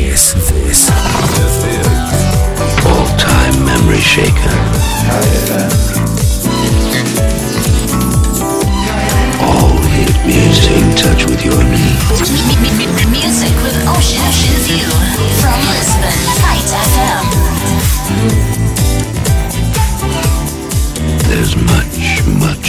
is this? All time memory shaker. All hit music in touch with your needs. Music with Ocean View from Lisbon, Fight FM. There's much, much